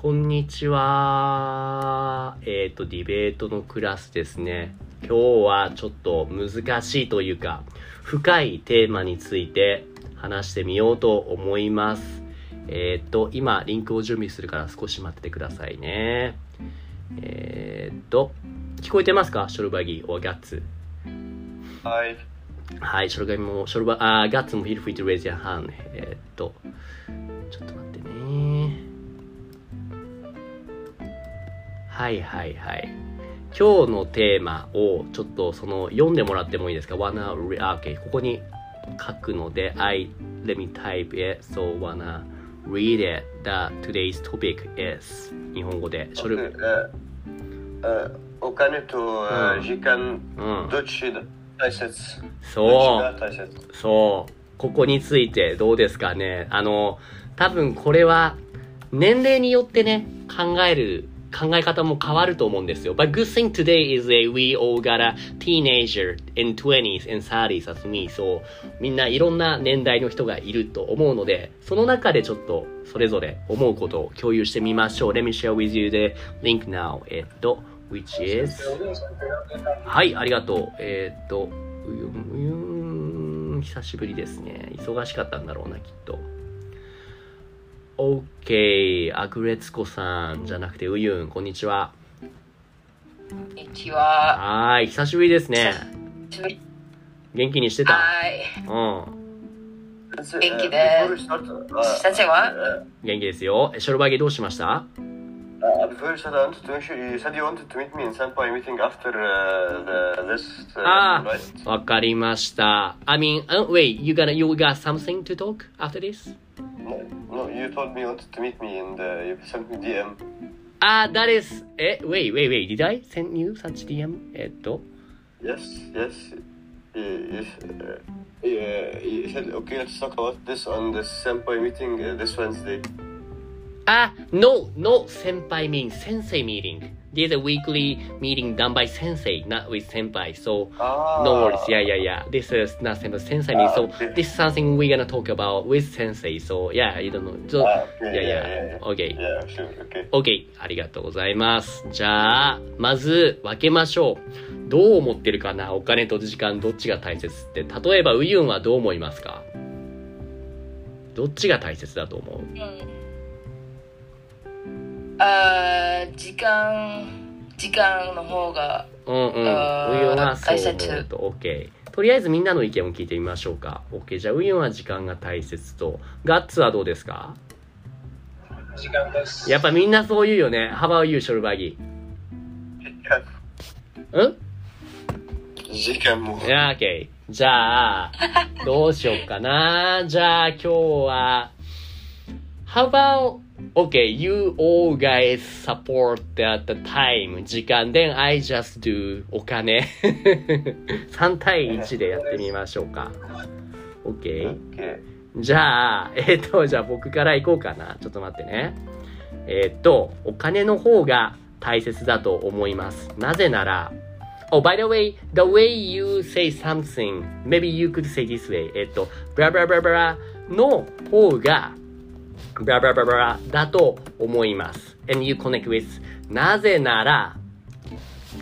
こんにちは。えっ、と、ディベートのクラスですね。今日はちょっと難しいというか、深いテーマについて話してみようと思います。えっ、と、今、リンクを準備するから少し待っててくださいね。えっ、と、聞こえてますか？ショルバギー or ガッツ。はい。はい、ショルバギも、ショルバ、あ、ガッツも feel free to raise your hand. えっ、と、ちょっと待ってはいはいはい。今日のテーマをちょっとその読んでもらってもいいですか ?wanna, re- あ OK。ここに書くので、I, let me type it, so wanna read it. The today's topic is 日本語で。ショル、ええお金とうん時間うん。どっちだ大切？そう。そう。ここについてどうですかね？あの、多分これは年齢によってね、考える、考え方も変わると思うんですよ。But good thing today is that we all got a teenager in 20s and 30s as me. そう、みんないろんな年代の人がいると思うので、その中でちょっとそれぞれ思うことを共有してみましょう。Let me share with you the link now. えっと、which is はい、ありがとう。えーっと、うゆん、うゆん、久しぶりですね。忙しかったんだろうな、きっと。OK、アグレツコさんじゃなくて、うゆん、こんにちは。こんにちは。はーい、久しぶりですね。元気にしてた？はい。うん。元気です先生は元気ですよ。えショルバギどうしました？Uh, before you said I wanted to make sure you said you wanted to meet me in Senpai meeting after uh, the, this uh, あ right? あ、わかりました。I mean, uh, wait, you gonna, you got something to talk after this? No, no, you told me you wanted to meet me and uh, you sent me DM. あ、that is, え、wait, wait, wait, did I send you such DM? えっと、 Yes, yes. You, you, uh, yeah, you said okay. Let's talk about this on the Senpai meeting uh, this Wednesday. Ah, no, no senpai means sensei meeting. There's a weekly meeting done by sensei, not with senpai. So Ah. no worries. Yeah, yeah, yeah. This is not senpai. Sensei means so. Ah, okay. This is something we're gonna talk about with sensei. So yeah, you don't know. So, Ah, yeah, yeah. Okay. Yeah, sure. Okay. OK。ありがとうございます。じゃあ、まず分けましょう。どう思ってるかなお金と時間どっちが大切って。例えば、ウユンはどう思いますかどっちが大切だと思ううんあー時間、時間の方が、うんうん。ウユンあーはそう大切思うと OK。とりあえずみんなの意見を聞いてみましょうか。OK。じゃあ、ウユンは時間が大切と。ガッツはどうですか？時間です。やっぱみんなそう言うよね。How about you, ショルバギうん？時間も。いや、OK。じゃあ、どうしようかな。じゃあ、今日は、How about, okay, you all guys support at the time, 時間、then I just do お金。3対1でやってみましょうか。OK? Okay. じゃあ、えっ、と、じゃあ僕から行こうかな。ちょっと待ってね。えっ、と、お金の方が大切だと思います。なぜなら、Oh, by the way, the way you say something, maybe you could say this way. えっ、と、ブラブラブラブラの方が、ブラブラブラブラだと思います。And you connect with なぜなら、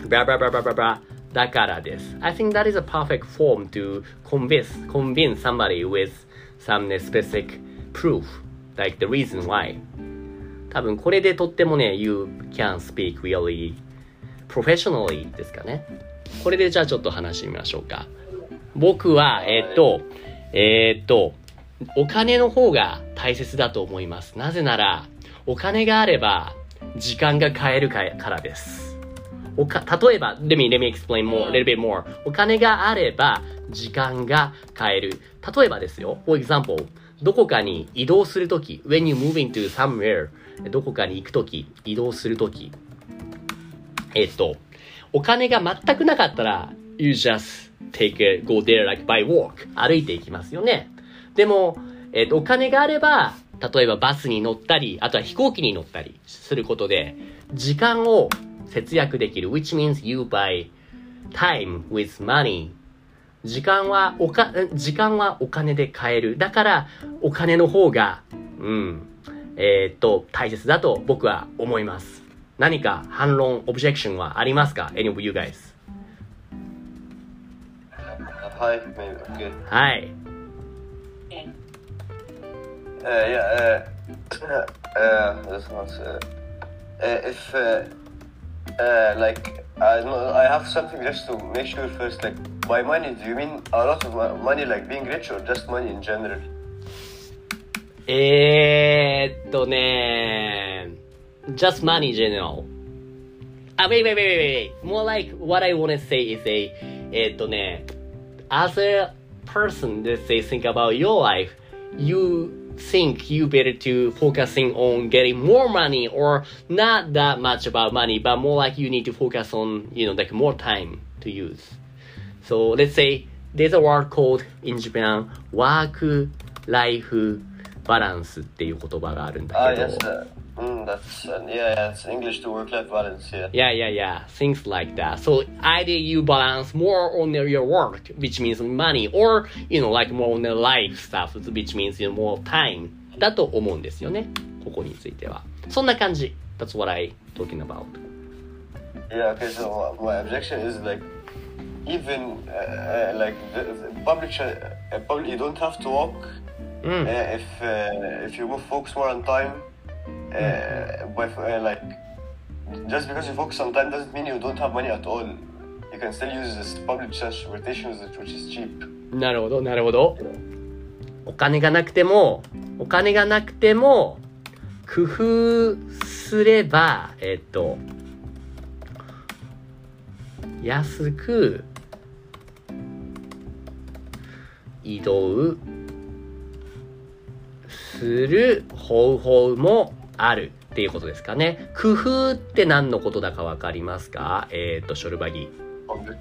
ブラブラブラブラブラだからです。I think that is a perfect form to convince, convince somebody with some specific proof, like the reason why. 多分これでとってもね、you can speak really professionally ですかね。これでじゃあちょっと話してみましょうか。僕は、えーっと、えーっと、お金の方が大切だと思います。なぜなら、お金があれば、時間が買えるからです。おか、例えば、let me, let me explain more, a little bit more. お金があれば、時間が買える。例えばですよ。for example, どこかに移動するとき、when you move into somewhere, どこかに行くとき、移動するとき、えっと、お金が全くなかったら、you just take it, go there like by walk. 歩いていきますよね。でも、えっと、お金があれば、例えばバスに乗ったり、あとは飛行機に乗ったりすることで、時間を節約できる。which means you buy time with money. 時間はおか、時間はお金で買える。だから、お金の方が、うん、えーっと、大切だと僕は思います。何か反論、オブジェクションはありますか ?any of you guys? はい。Uh, yeah. Uh, uh, this one's. Uh, uh, if uh, uh, like I know I have something just to make sure first. Like by money, do you mean a lot of mo- money, like being rich, or just money in general? えーっとね just money in general. あ、wait, wait, wait, wait, wait. More like what I want to say is a, えーっとね as a person that say think about your life, you think you better to focusing on getting more money or not that much about money, but more like you need to focus on, you know, like more time to use. So let's say there's a word called in Japan work life balance っていう言葉があるんだ Ah, けど。 yes. Uh, mm, that's uh, yeah, yeah. It's English to work-life balance. Yeah. Yeah, yeah, yeah. Things like that. So either you balance more on your work, which means money, or, you know, like more on the life stuff, which means, you know, more time. だと思うんですよね。ここについては。そんな感じ。That's what I talking about. Yeah. Okay. So uh, my objection is like even uh, uh, like the, the public, tra- uh, public, you don't have to walk. うん。 Uh, if uh, if you go focus more on time, Uh, by, uh, like just because you focus on time doesn't mean you don't have money at all. You can still use this public transportation, which is cheap. なるほど、なるほど。お金がなくても、お金がなくても、工夫すれば、えっと、安く移動する方法もあるっていうことですかね。工夫って何のことだかわかりますかえっと、ショルバギ。Public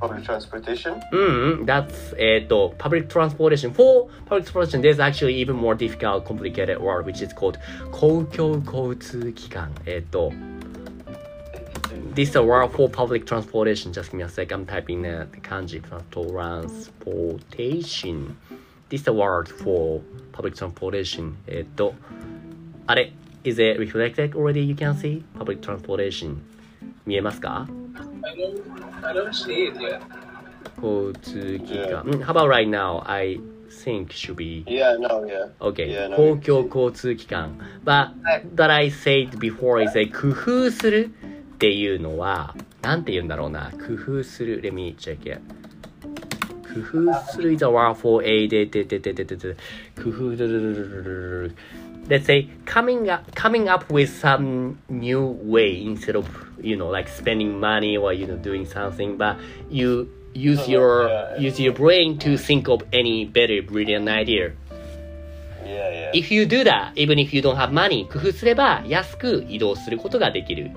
public transportation. うんうん、that's えっ、と public transportation. For public transportation, there's actually even more difficult, complicated word which is called 公共交通機関。えっ、と This is a word for public transportation. Just give me a sec. I'm typing the, the kanji transportation. This is a word for public transportation. えっ、とあれ Is it reflected already? You can see public transportation. 見えますか I don't, I don't see it yet. 交通機関。うん How about right now? I think should be Yeah. No. Yeah. okay. Yeah, no, 公共交通機関。But はい that I said before is a 工夫するっていうのは、なんて言うんだろうな。工夫する。Let me check it. 工夫する is a word for a ででででででで工夫 Let's say coming up coming up with some new way instead of you know like spending money or you know doing something but you use No, no, your yeah, yeah. use your brain to think of any better brilliant idea Yeah. Yeah. if you do that even if you don't have money 工夫すれば安く移動することができる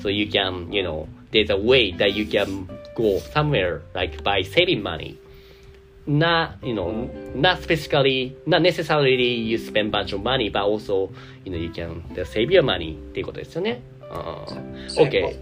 so you can you know there's a way that you can go somewhere like by saving money Not you know not specifically not necessarily you spend bunch of money but also you know you can save your money っていうことですよねあー Save okay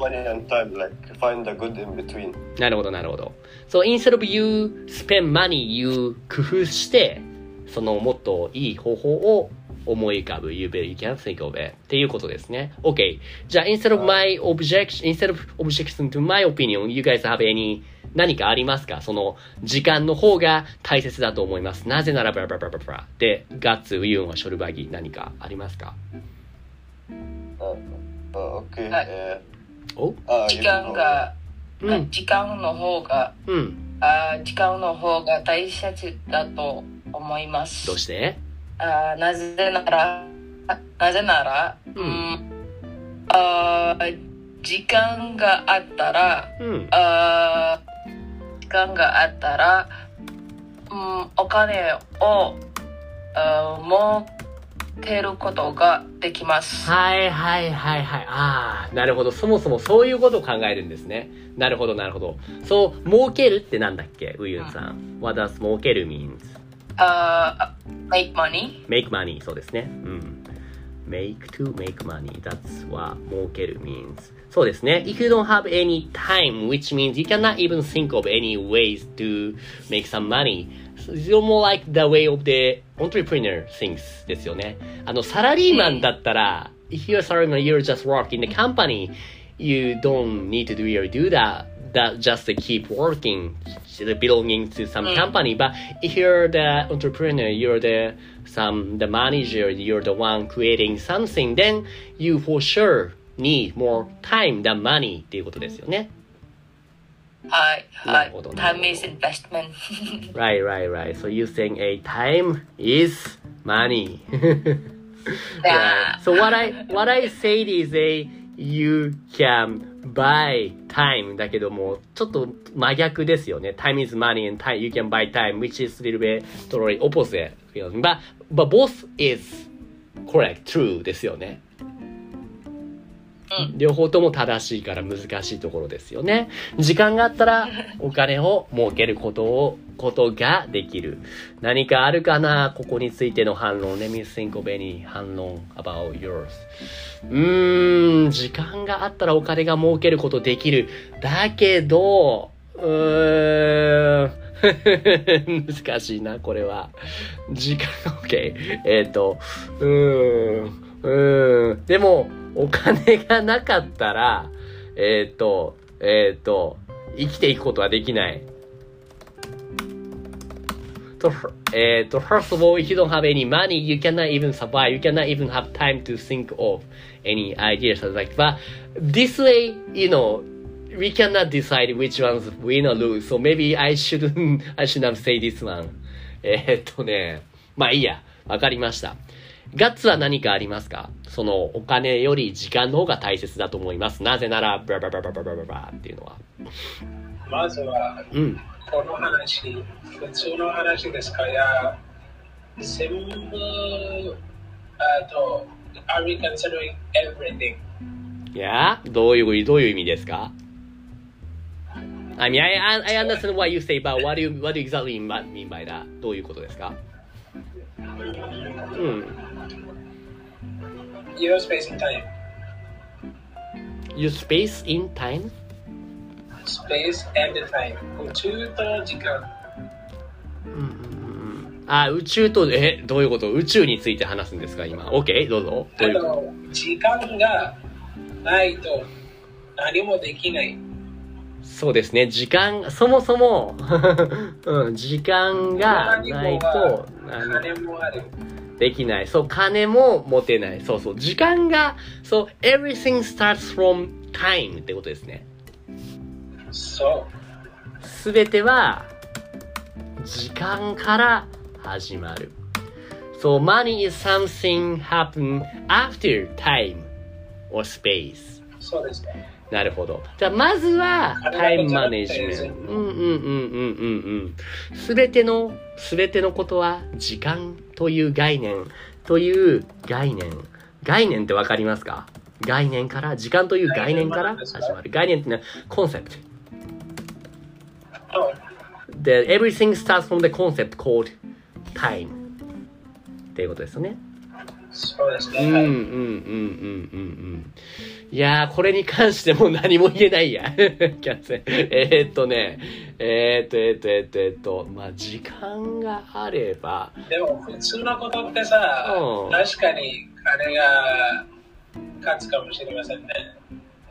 time. Like find a good in between. なるほど、なるほど。So instead of you spend money, you 工夫して、そのもっといい方法を思い浮かぶ。You better, you can think of it. っていうことですね。OK。じゃあ、instead of my objection, instead of objection to my opinion, you guys have any 何かありますか？その時間の方が大切だと思います。なぜならば、バラバラバラバラ。で、ガッツ、ウユンはショルバギ、何かありますか？Uh, uh. Uh, お？uh, 時間.が、うん、時間の方が、うん。あー時間の方が大切だと思います。どうして？あーなぜなら、なぜなら、ううんん、あー時間があったら、うん。あー時間があったら、うん、お金をあー持てることができます。はいはいはいはい。ああ、なるほど。そもそもそういうことを考えるんですね。なるほどなるほど。そう、儲けるってなんだっけ？ウユンさん。What does 儲ける means? あー make money? make money そうですね。うん。make to make money. That's what 儲ける means. そうですね。If you don't have any time, which means you cannot even think of any ways to make some money. It's more like the way of the entrepreneur thinks ですよね。あの、サラリーマンだったら、if you're a salaryman, you're just work in the company. You don't need to do or do that. That just to keep working, belonging to some company. But if you're the entrepreneur, you're the some the manager, you're the one creating something, then you for sure need more time than money っていうことですよね。はい、はないるほど。 Time is investment. Right, right, right. So you saying a time is money. Yeah. Right. So what I what I said is a you can buy time だけどもちょっと真逆ですよね。Time is money and time you can buy time which is a little bit totally opposite. But but both is correct, true ですよね。両方とも正しいから難しいところですよね。時間があったらお金を儲けることを、ことができる。何かあるかな？ここについての反論。Let me think of any 反論 about yours. うーん、時間があったらお金が儲けることできる。だけど、うーん、難しいな、これは。時間、OK。えっ、と、うーん、うん。でも、お金がなかったら、えっ、と、えっ、と、生きていくことはできない。と、えっ、と、first of all, if you don't have any money, you cannot even survive. You cannot even have time to think of any ideas like that. This way, you know, we cannot decide which ones win or lose. So maybe I shouldn't, I should not say this one. えっとね、まあいいや。わかりました。ガッツは何かありますか？そのお金より時間の方が大切だと思います。なぜなら、ブラブラブラブラブラブラっていうのは。まずは、うん。この話、普通の話ですかいや、全部、あと、are we considering everything? いやどういう、どういう意味ですか I mean, I I understand what you say, but what do you, what do you exactly mean by that? どういうことですかうん。Your space and time. You space in time? Space and time. 宇宙と時間。あ、宇宙と、え、どういうこと？宇宙について話すんですか？今。OK? どうぞ。どういう時間がないと何もできない。そうですね。時間、そもそも、うん、時間がないと、あの金もある。できない。そう、金も持てない。そうそう。時間が、そう、everything starts from time ってことですね。そう。すべては、時間から始まる。So, money is something happen after time or space. そうですね。なるほど。じゃあ、まずは、タイムマネジメント。金うんうんうんうんうんうん。すべての、すべてのことは、時間という概念、という概念。概念ってわかりますか？概念から、時間という概念から始まる。概念ってのは、コンセプト。そう The, everything starts from the concept called time. っていうことですよね。そうですね。うんうんうんうんうんうん。いやー、これに関しても何も言えないや。キャンセル。えー、っとね、えー、っと、えー、っと、えー、っと、えー、っと、まあ、時間があれば、でも普通のことってさ、うん確かに金が勝つかもしれませんね。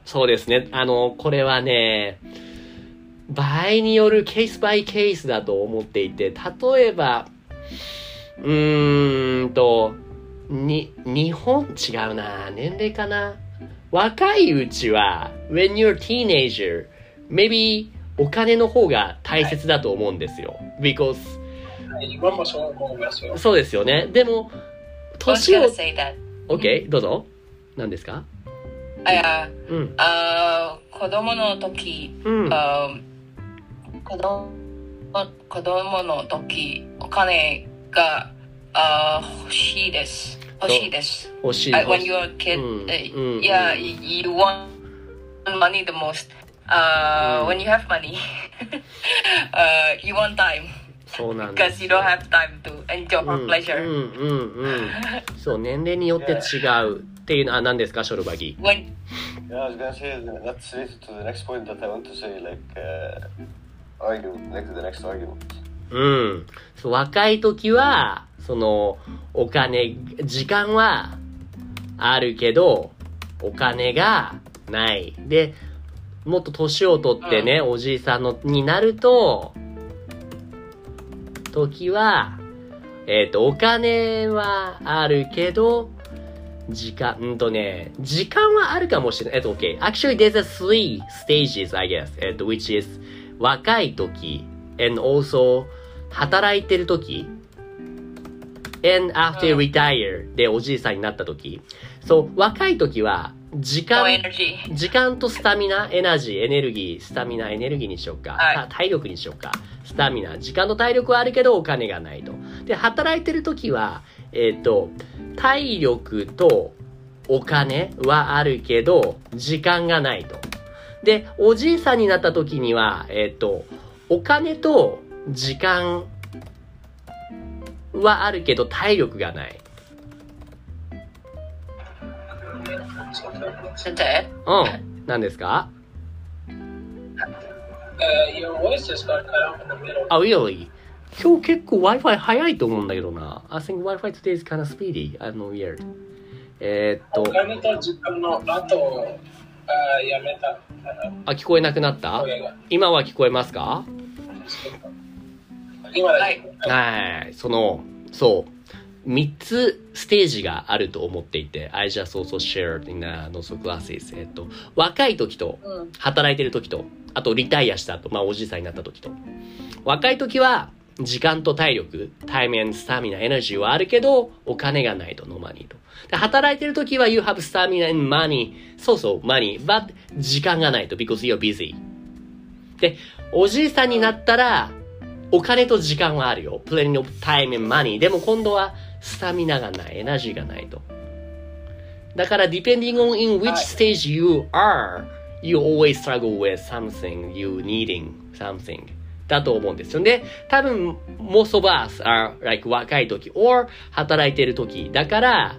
そうですね。あの、これはね、場合によるケースバイケースだと思っていて、例えば、うーんと、に、日本違うな。年齢かな。若いうちは、when you're teenager, maybe お金の方が大切だと思うんですよ。because, 今もそう思いますよ。そうですよね。でも、年を gonna、say that. OK? どうぞ。何ですか？あいや、うん。あー子供の時、うん。あー子供子供の時、お金があー欲しいです。欲しいです。欲しい。 Uh, when you're a kid, うん uh, うん yeah, you, you want money the most. Uh, Mm. When you have money, uh, you want time. そうなんで because す you don't have time to enjoy う for ん pleasure. うんうんうんそう年齢によって違うっていうのは何ですかショルバギ When Yeah, I was gonna say that that's related to the next point that I want to say, like uh, argument, like the next argument. うんそう若い時はそのお金時間はあるけどお金がないでもっと年を取ってね、おじいさんのになると時はえっ、とお金はあるけど時間、うんとね、時間はあるかもしれない。えっと、OK. Actually, there's a three stages, I guess. えっと、which is 若い時 and also 働いてる時 and after うん retire でおじいさんになった時。そう、若い時は時間.時間とスタミナ、エナジー、エネルギー、スタミナ、エネルギーにしようか。はいた体力にしようか。スタミナ、時間と体力はあるけどお金がないと。で、働いてる時は、えっ、と、体力とお金はあるけど、時間がないと。で、おじいさんになった時には、えっ、と、お金と時間はあるけど体力がない。先生うん。何ですか Uh, your voice just got cut off in the middle. あ、really? 今日結構 Wi-Fi 早いと思うんだけどな。I think Wi-Fi today is kind of speedy. I don't know weird. えーっと、お金と時間の後、あやめた。あ、聞こえなくなった今は聞こえますかはいけ。はい。その、そう。3つステージがあると思っていて、I just also shared in uh, those classes. えっと、若い時と、うん働いてる時と、あとリタイアした後、まあおじいさんになった時と。若い時は、時間と体力、 time stamina、energy はあるけど、お金がないと、 no money と。で、働いてる時は、you have stamina and money. そうそう、money. But, 時間がないと、because you're busy. で、おじいさんになったら、お金と時間はあるよ。plenty of time and money. でも今度は、スタミナがない、エナジーがないと。だから、depending on in which stage you are, you always struggle with something, you needing something. だと思うんですよね。多分、most of us are like 若い時 or 働いてる時。だから、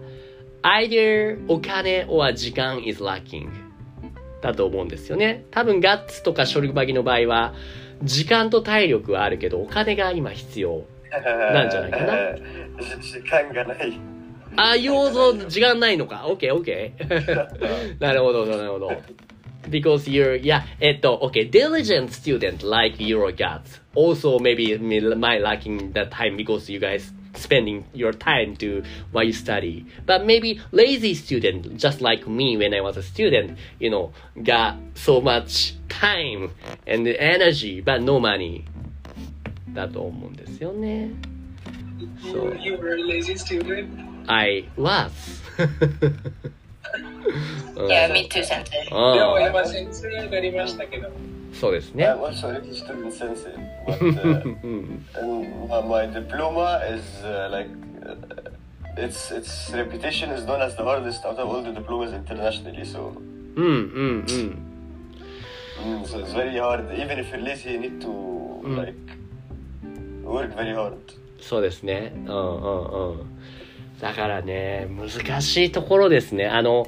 either お金 or 時間 is lacking だと思うんですよね。多分、ガッツとかショルバギの場合は、時間と体力はあるけど、お金が今必要。なんじゃないかな時間がない。あ、要素、時間ないのか。OK, OK. なるほど、なるほど。Because you're, yeah, えっと、OK, diligent student like your guts. Also, maybe my lacking that time because you guys spending your time to what you study. But maybe lazy student, just like me when I was a student, you know, got so much time and energy, but no money. だと思うんですよね。 You, you were a lazy student. I was. うん Yeah, me too, 先生。でもうん今先生になりましたけど。 そうですね。I'm also a little student sensei, but uh, うん、and my, my diploma is uh, like uh, its its reputation is known as the hardest out of all the diplomas internationally. So, うん、うん、うん。mm, so it's very hard. Even if you're lazy, you need to Mm. like work very hard. そうですね。うん、うん、うん。だからね、難しいところですね。あの、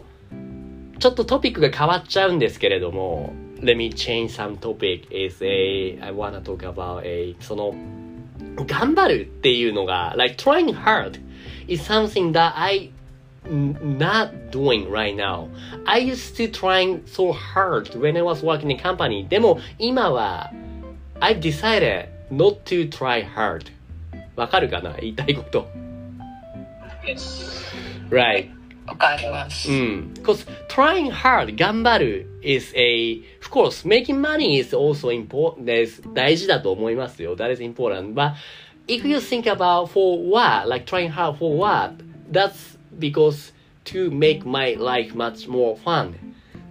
ちょっとトピックが変わっちゃうんですけれども、Let me change some topic is a, I wanna talk about a, その、頑張るっていうのが、like trying hard is something that I n- not doing right now. I used to trying so hard when I was working in company. でも今は I've decided not to try hard. わかるかな言いたいこと。 Yes. Right. わかります。うん。Because trying hard, 頑張る is a, of course, making money is also important, is 大事だと思いますよ。That is important. But if you think about for what, like trying hard for what, that's because to make my life much more fun.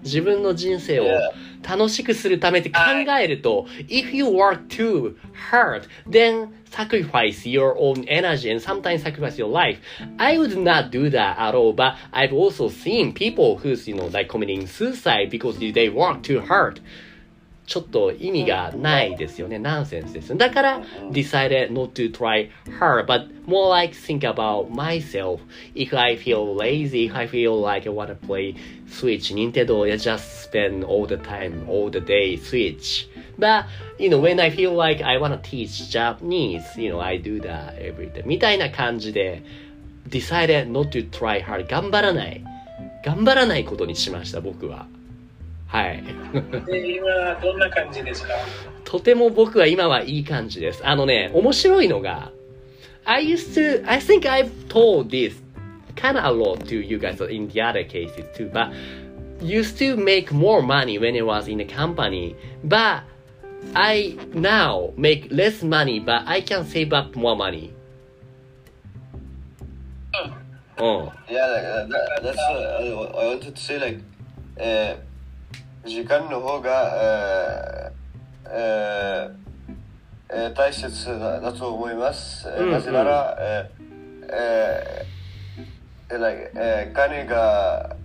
自分の人生を Yeah. 楽しくするためって考えると、if you work too hard, then sacrifice your own energy and sometimes sacrifice your life. I would not do that at all, but I've also seen people who's, you know, like committing suicide because they work too hard. ちょっと意味がないですよね。ナンセンスです。だから、decided not to try hard, but more like think about myself. If I feel lazy, if I feel like I want to play Switch, Nintendo, I just spend all the time, all the day Switch. But, you know, when I feel like I want to teach Japanese, you know, I do that every day. みたいな感じで、decided not to try hard. 頑張らない。頑張らないことにしました、僕は。はい。で、今、どんな感じですかとても僕は今はいい感じです。あのね、面白いのが、I used to, I think I've told this kind of a lot to you guys in the other cases too, but used to make more money when I was in a company, but I now make less money, but I can save up more money. うん。Yeah, like, that, that's uh, I wanted to say like, uh, 時間の方が、uh, uh, uh, 大切だだと思います。うんなぜなら、uh, uh, like, uh, 金が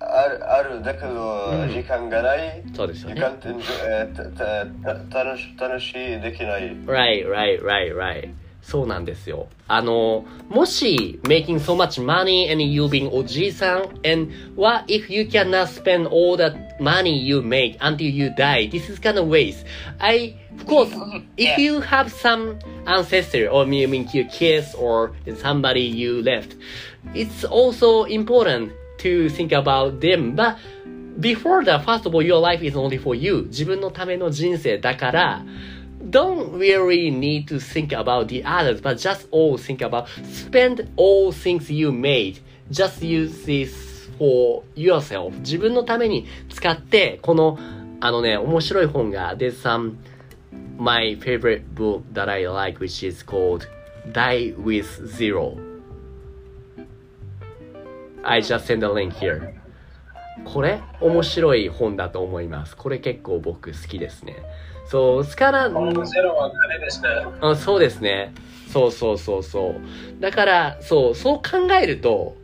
あるあるだけど、うん時間がない。そうですよね。時間って、えーたたた楽し楽しいできない。Right, right, right, right. そうなんですよ。あの、もし、making so much money and you being おじいさん and what if you cannot spend all the money you make until you die? This is kind of waste. I, of course, if you have some ancestor or I mean your kids or somebody you left, it's also important to think about them. But before that, first of all, your life is only for you. 自分のための人生だから、don't really need to think about the others, but just all think about spend all things you made. Just use this for yourself. 自分のために使って、この、あのね、面白い本が、there's some, my favorite book that I like, which is called Die with Zero. I just send a link here. これ面白い本だと思います。これ結構僕好きですね。そう、スカラ、このゼロは金ですね。あそうですね。そうそうそうそう。だから、そう、そう考えると、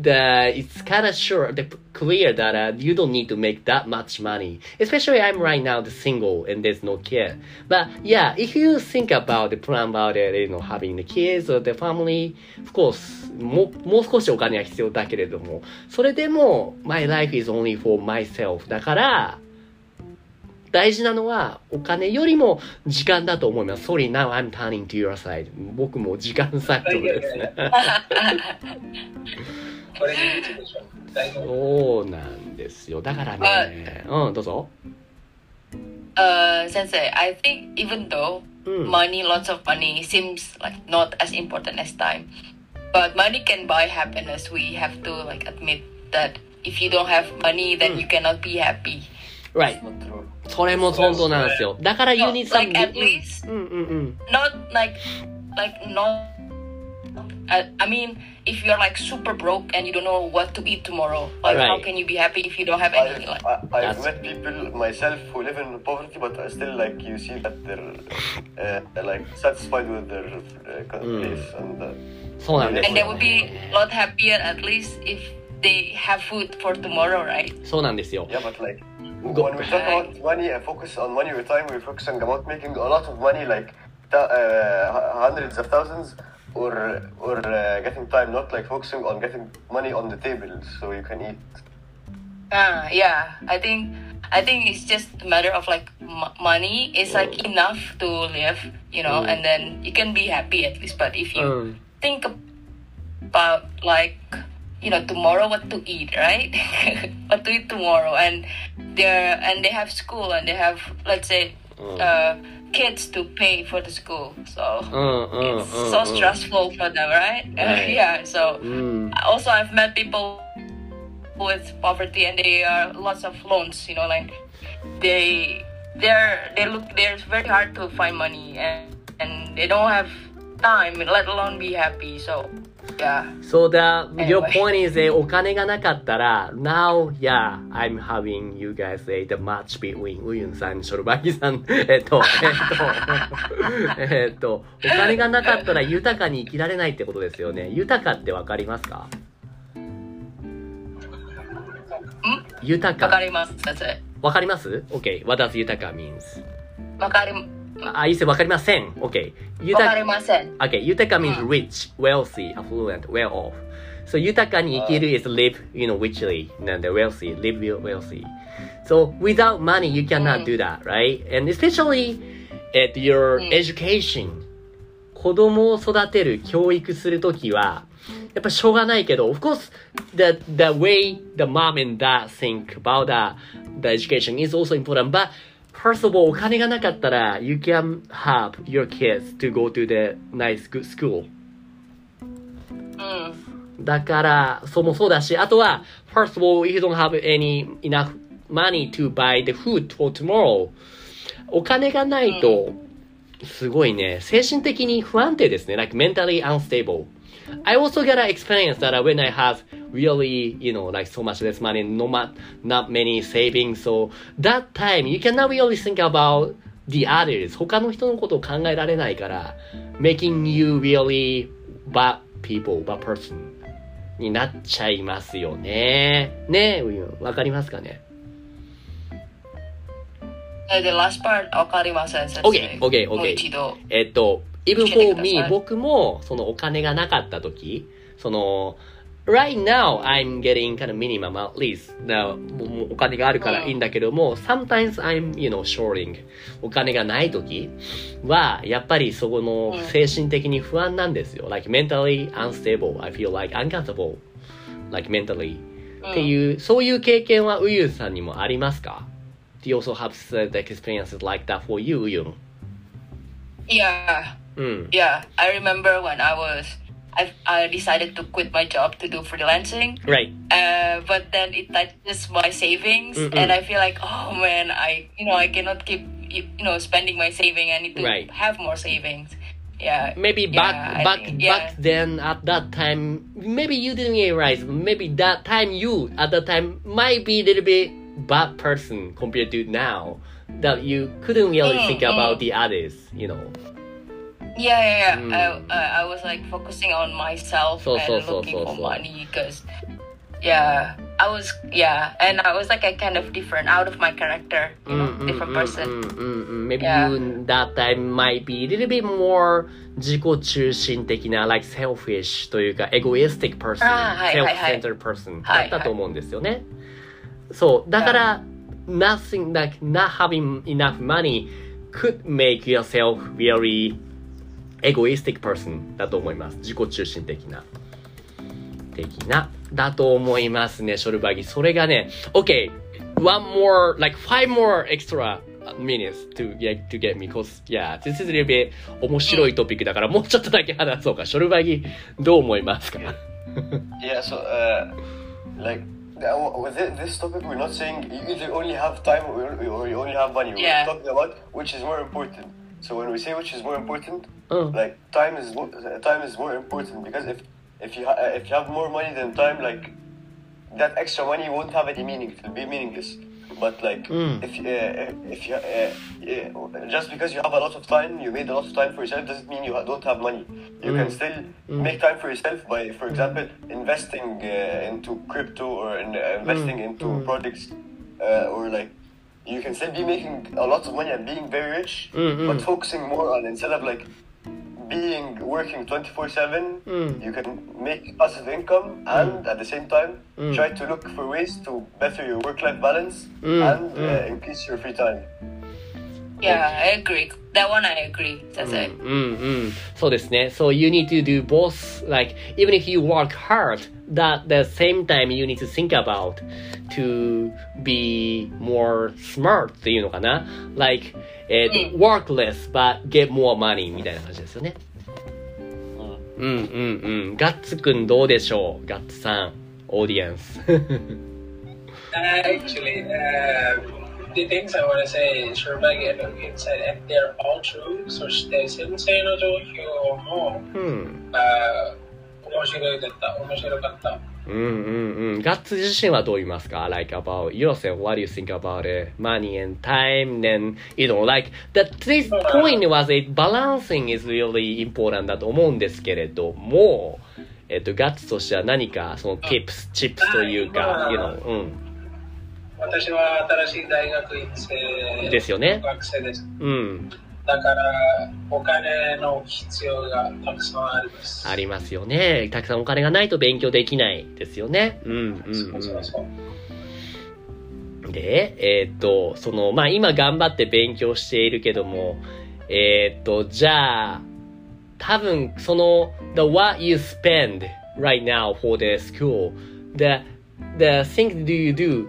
the, it's kind of sure, the, clear that uh, you don't need to make that much money. Especially I'm right now the single and there's no kid. But yeah, if you think about the plan about it, you know, having the kids or the family, of course, もう、もう少しお金は必要だけれども、それでも、my life is only for myself. だから、大事なのはお金よりも時間だと思います。Sorry, now I'm turning to your side. 僕も時間サイドですね。そうなんですよ。だからね、うん、どうぞ。Uh, Sensei, I think even though うん。money, lots of money, seems like not as important as time, but money can buy happiness. We have to like admit that if you don't have money, then you cannot be happy. Right. Not true. それも本当なんですよ。だから you No, need like some... at least うんうんうん。 not like like not. I, I mean, if you're like super broke and you don't know what to eat tomorrow, like how Right. can you be happy if you don't have I, any? Like, I, I've That's- met people myself who live in poverty, but I still like you see that they're uh, like satisfied with their uh, place and uh, そうなんです and they よ would。be a lot happier at least if they have food for tomorrow, right? そうなんですよ。 yeah, but like Go- when we talk about money and focus on money with time, we're focusing about making a lot of money, like th- uh, hundreds of thousands, or or uh, getting time, not like focusing on getting money on the table so you can eat. Ah, yeah. I think I think it's just a matter of like m- money is like enough to live, you know, Mm. and then you can be happy at least. But if you ん。think about like you know tomorrow what to eat right? What to eat tomorrow. And they're and they have school and they have let's say mm. uh, kids to pay for the school. So mm, mm, it's so stressful for them right, right. yeah so also i've met people with poverty and they are lots of loans you know like they they're they look they're very hard to find money and and they don't have time let alone be happy so yeah So the, your Anyway. point is that お金がなかったら、now, yeah, I'm having you guys say the match between ウユンさん、ショルバギさん、えっと、えっと、えっと、お金がなかったら豊かに生きられないってことですよね。豊かってわかりますか豊か。わかりますわかります ?OK. What does 豊か means? わかり、あ、you say わかりません。OK. わか豊りません。Okay, 豊か means うん rich, wealthy, affluent, well off. So 豊かに生きる is live, you know, richly, なんで wealthy, live wealthy. So without money, you cannot うん do that, right? And especially at your うん education. 子供を育てる、教育するときは、やっぱしょうがないけど、of course, the, the way the mom and dad think about the, the education is also important. But first of all, お金がなかったら、you can have your kids to go to the nice school. うん。だから、そもそうだし、あとは、first of all, if you don't have any enough money to buy the food for tomorrow, お金がないと、すごいね、精神的に不安定ですね。like mentally unstable. I also got an experience that when I have really, you know, like so much less money, no ma- not many savings, so that time you cannot really think about the others. 他の人のことを考えられないから、making you really bad people, bad person になっちゃいますよね。ねえ、わかりますかねえ The last part わかりません。?OK, OK, OK. えっと、て for ください me, 僕も、そのお金がなかった時、その、right now I'm getting kind of minimum at least. Now, もうお金があるからいいんだけども、sometimes I'm, you know, shorting. お金がない時は、やっぱりそこの精神的に不安なんですよ。like mentally unstable. I feel like uncomfortable. like mentally. っていう、そういう経験はウユンさんにもありますか Do you also have uh, the experiences like that for you, ウユン Yeah. うん。Yeah. I remember when I was I, I decided to quit my job to do freelancing. Right. Uh, but then it touches my savings, Mm-mm. and I feel like, oh man, I you know I cannot keep you, you know spending my saving. I need to Right. have more savings. Yeah. maybe back I back think- yeah. back then at that time maybe you didn't realize maybe that time you at that time might be a little bit bad person compared to now that you couldn't really Mm, think mm. about the others you know Yeah, yeah, yeah. Mm. I, uh, I was like focusing on myself So, and so, so, looking so, for so. money because, yeah, I was yeah, and I was like a kind of different out of my character, you know, Mm, mm, different mm, person. mm, mm, mm. maybe Yeah. you that time might be a little bit more 自己中心的な like selfish というか egoistic person あーはいはいはい self-centered person はいだったと思うんですよねそうだから nothing like not having enough money could make yourself very egoistic person だと思います自己中心的な的なだと思いますねショルバギそれがね OK one more like five more extra minutes to get to get me cause yeah this is a little bit 面白いトピックだからもうちょっとだけ話そうかショルバギどう思いますか Yeah, so uh, like uh, with thi- this topic, we're not saying you either only have time or, or you only have money. We're Yeah. talking about which is more important. So when we say which is more important, うん like time is time is more important because if if you ha- if you have more money than time, like that extra money won't have any meaning. It will be meaningless. But like Mm. if uh, if you uh, yeah, just because you have a lot of time, you made a lot of time for yourself doesn't mean you don't have money. You Mm. can still make time for yourself by, for example, investing uh, into crypto or in, uh, investing into Mm. projects, uh, or like you can still be making a lot of money and being very rich, Mm, but mm. focusing more on instead of like being working 24 7 Mm. you can make passive income and at the same time Mm. try to look for ways to better your work-life balance Mm, and mm. Uh, increase your free time Yeah, I agree. That one I agree. That's うん it. うんうんそうですね So you need to do both like even if you work hard that the same time you need to think about to be more smart っていうのかな like、えーと work less but get more money みたいな感じですよねうんうんうんガッツくんどうでしょうガッツさんオーディエンス Actually, um, the things I want to say is Shurabagi and Ogi said, and they're all true. So, して先生の状況も、うんあー面白いだった、面白かった。うんうんうん。ガッツ自身はどう言いますか ?like about yourself, what do you think about it? Money and time, then, you know, like, that this point was it, balancing is really important だと思うんですけれども、えっと、ガッツとしては何か、その tips, chips というか、うん you know, うん。私は新しい大学院生ですよね。学生です。うん。だから、お金の必要がたくさんあります。ありますよね。たくさんお金がないと勉強できないですよね。うん、うん、そうそうそう。うん。で、えーっと、その、まあ、今頑張って勉強しているけども、えーっと、じゃあ、多分、その、the what you spend right now for the school, the, the things do you do,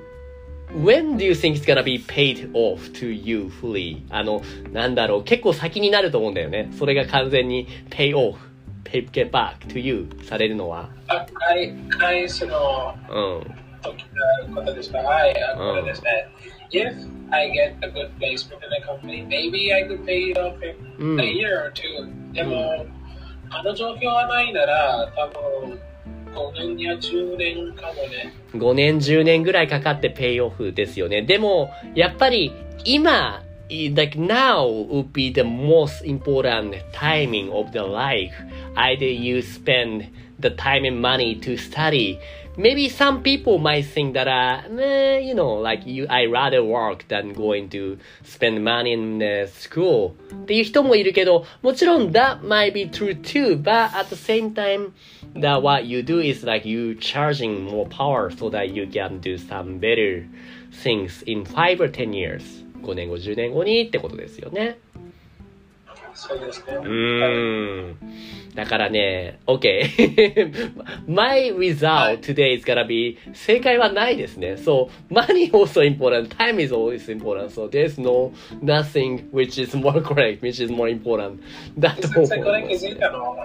when do you think it's gonna be paid off to you fully? あの、なんだろう、結構先になると思うんだよね。それが完全に pay off, pay get back to you されるのは。あ返返すのうん。時のことですかはい、あこれですね。If I get a good placement in a company, maybe I could pay it off in うん a year or two. でも、あの状況はないなら、多分5年や10年かもね。5年、10年ぐらいかかってペイオフですよね。でも、やっぱり今、like now would be the most important timing of the life. Either you spend the time and money to study. Maybe some people might think that, uh, nah, you know, like you, I rather work than going to spend money in the school. っていう人もいるけど、もちろん that might be true too, but at the same time, that what you do is like you charging more power so that you can do some better things in 5 or 10 years. 5年後、10年後にってことですよね。 そうですね。うーん。だからね、OK。My result today is gonna be 正解はないですね。So, money also important, time is always important. So, there's no nothing which is more correct, which is more important. だと思先ほどう。気づいたの、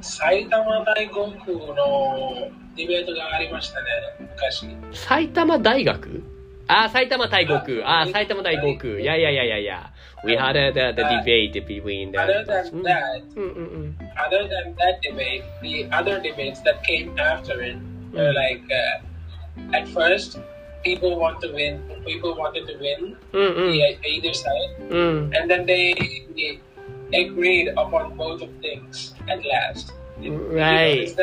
埼玉大航空のディベートがありましたね、昔。埼玉大学あ、埼玉大航空。あ、埼玉大航空。いやいやいやいやいや。we had a, the, the debate between the. Other than mm. that, mm-hmm. other than that debate, the other debates that came after it were mm. like, uh, at first, people want to win. People wanted to win the, uh, either side, mm. and then they, they agreed upon both of things at last. Right.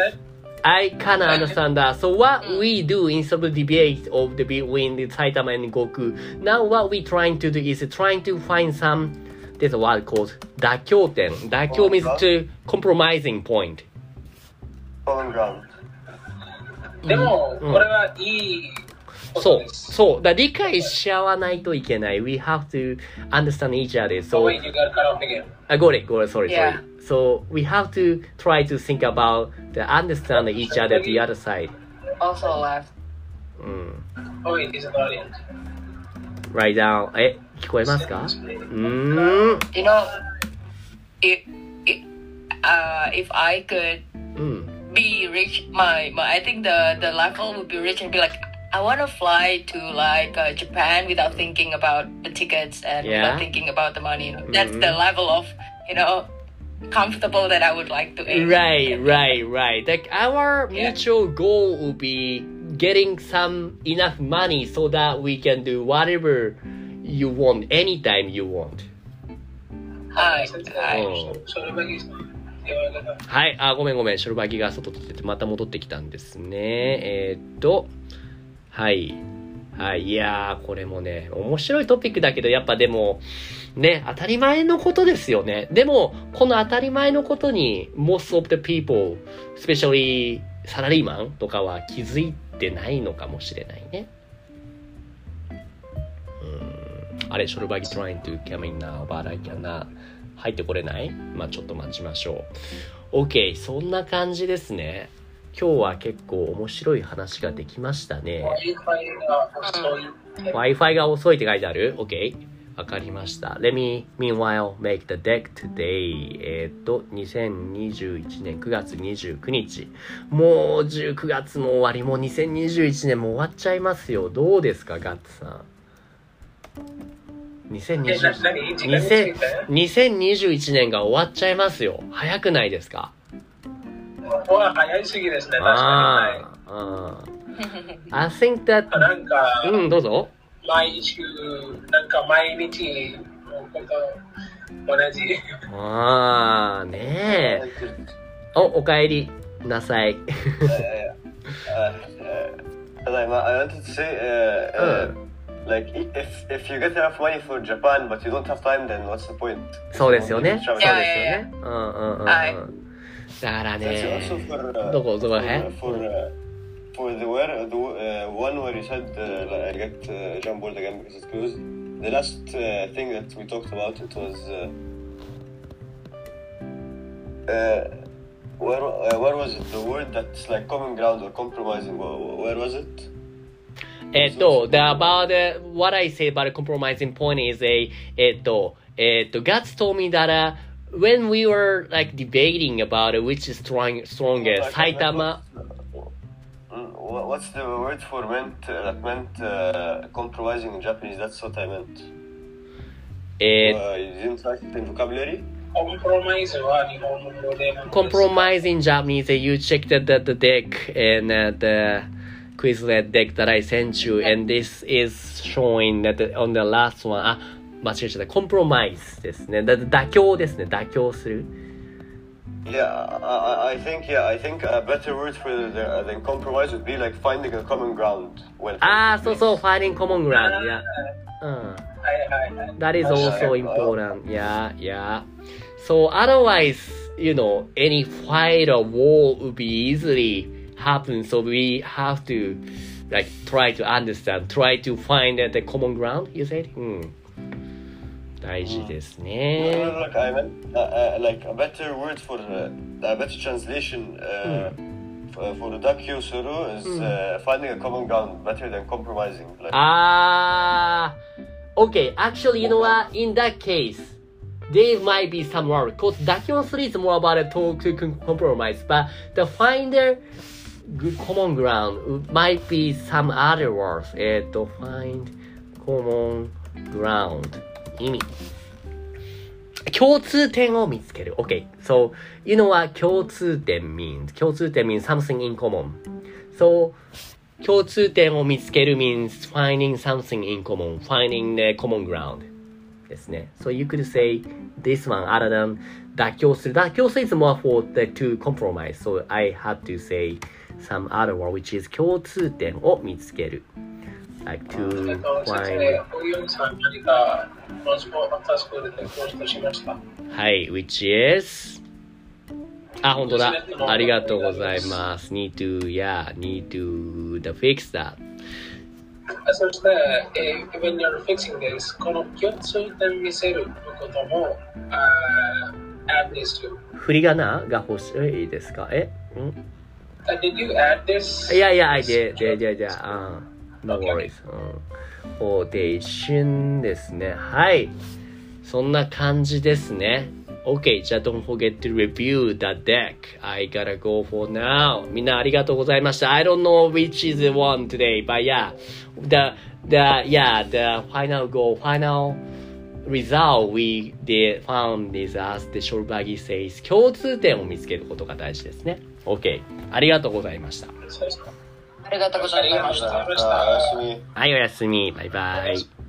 I kind of understand that. So what we do instead of the debate of the between the Saitama and Goku, now what we trying to do is trying to find some, there's a word called 妥協点。妥協 means to compromising point. Common ground. でも、うんこれはいいこそうとで、す。そう。だ理解し合わないといけない。We have to understand each other. So So, wait, you got cut off again. I got it, got it, sorry, Yeah. sorry. So we have to try to think about the understand each other the other side. Also left. うん。 Oh wait, he's an audience. Write down. え、聞こえますかうーん。 You know, if, if, uh, if I could うん。 be rich, my, my I think the the level would be rich and be like, I want to fly to like uh, Japan without thinking about the tickets and Yeah. without thinking about the money. That's Mhm. the level of you know comfortable that I would like to aim. Right, right, right. Like our Yeah. mutual goal would be getting some enough money so that we can do whatever you want anytime you want. ん、電話がはい、あ、ごめんごめん。ショルバギが外出ててまた戻ってきたんですね。えーっと、はい。はい、いやー、これもね、面白いトピックだけど、やっぱでも、ね、当たり前のことですよね。でも、この当たり前のことに、most of the people, especially サラリーマンとかは気づいてないのかもしれないね。うーんあれ、ショルバギ trying to come in now, but I cannot. 入ってこれない？まあちょっと待ちましょう。OK、そんな感じですね。今日は結構面白い話ができましたね。Wi-Fi が遅い。Wi-Fi が遅いって書いてある ?OK。わかりました。Let me, meanwhile, make the deck today. えーっと、2021年9月29日。もう19月も終わり、もう2021年も終わっちゃいますよ。どうですか、ガッツさん？え、な、2020何時間について2021年が終わっちゃいますよ。早くないですか？早いすぎですね、確かああ。I think that。なんか、うん、どうぞ。毎週、なんか毎日のこと同じ。ああ、ねえ。お、お帰りなさい。Uh, uh, And I, I wanted to say, uh, uh, like, i- if if you get enough money for Japan but you don't have time, then what's the point? そうですよね。そうですよ.ね。うんうんうんうん。はいだからね uh, どこどこへ for, uh, for the where uh, the uh, one where you said uh, I get uh, Jean Paul again because it's closed. The last uh, thing that we talked about it was uh, uh, where where was it? The word that's like common ground or compromising. Where, was it? Eh, so the about what I say about a compromising point is a eh, to, eh, to Guts told me that when we were like debating about which is strong, strongest, Saitama What's the word for meant uh, that meant uh, compromising in Japanese? That's what I meant. え Uh, you didn't write it in vocabulary? コンプロマイズは日本語で何ですか compromise in Japanese, you checked the, the, the deck and uh, the Quizlet deck that I sent you, and this is showing that the, on the last one, あ、間違えちゃった。compromise ですね。だ妥協ですね。妥協する。 yeah, I, I, think yeah, I think a better word for the, than compromise would be like finding a common ground. Well, ah, so so finding common ground, yeah. Uh, that is also important. Yeah, yeah. So otherwise, you know, any fight or war would be easily happen. So we have to like try to understand, try to find uh, the common ground. You said. Hmm. 大事です No, no, ね。 no, like I meant uh, uh, like a better word for uh, a better translation uh, for, for the dakyo suru is uh, finding a common ground better than compromising. Like, Ah, okay. Actually, you know what? In that case, there might be some word because Dakion 3 is more about a talk to com- compromise, but the finder good common ground might be some other words. えっと、find common ground 意味。共通点を見つける。Okay, so you know what 共通点 means? 共通点 means something in common. So 共通点を見つける means finding something in common, finding the common ground ですね。So you could say this one other than 妥協する。妥協する is more for the to compromise. So I had to say some other word which is 共通点を見つける。Like to find 生、おゆんさん、何か、ノーツボータスクールでポストしました。はい which is あ、本当だ。ありがとうございます。need to, yeah, need to the fix that. そして、えー when you're fixing this, この共通点見せることも、あー add this to. 振り仮名が欲しいですかえん Uh, did you add this? いやいや、I did, did, did, did. あ no worries. うほうで、一瞬ですね。はい。そんな感じですね。OK, じゃあ don't forget to review the deck. I gotta go for now. みんなありがとうございました。I don't know which is the one today, but yeah. The, the, yeah, the final goal, final result we did found is as the Shorbagi says 共通点を見つけることが大事ですね。OK. ありがとうございました。ありがとうございました。uh. はい、おやすみ。バイバイ。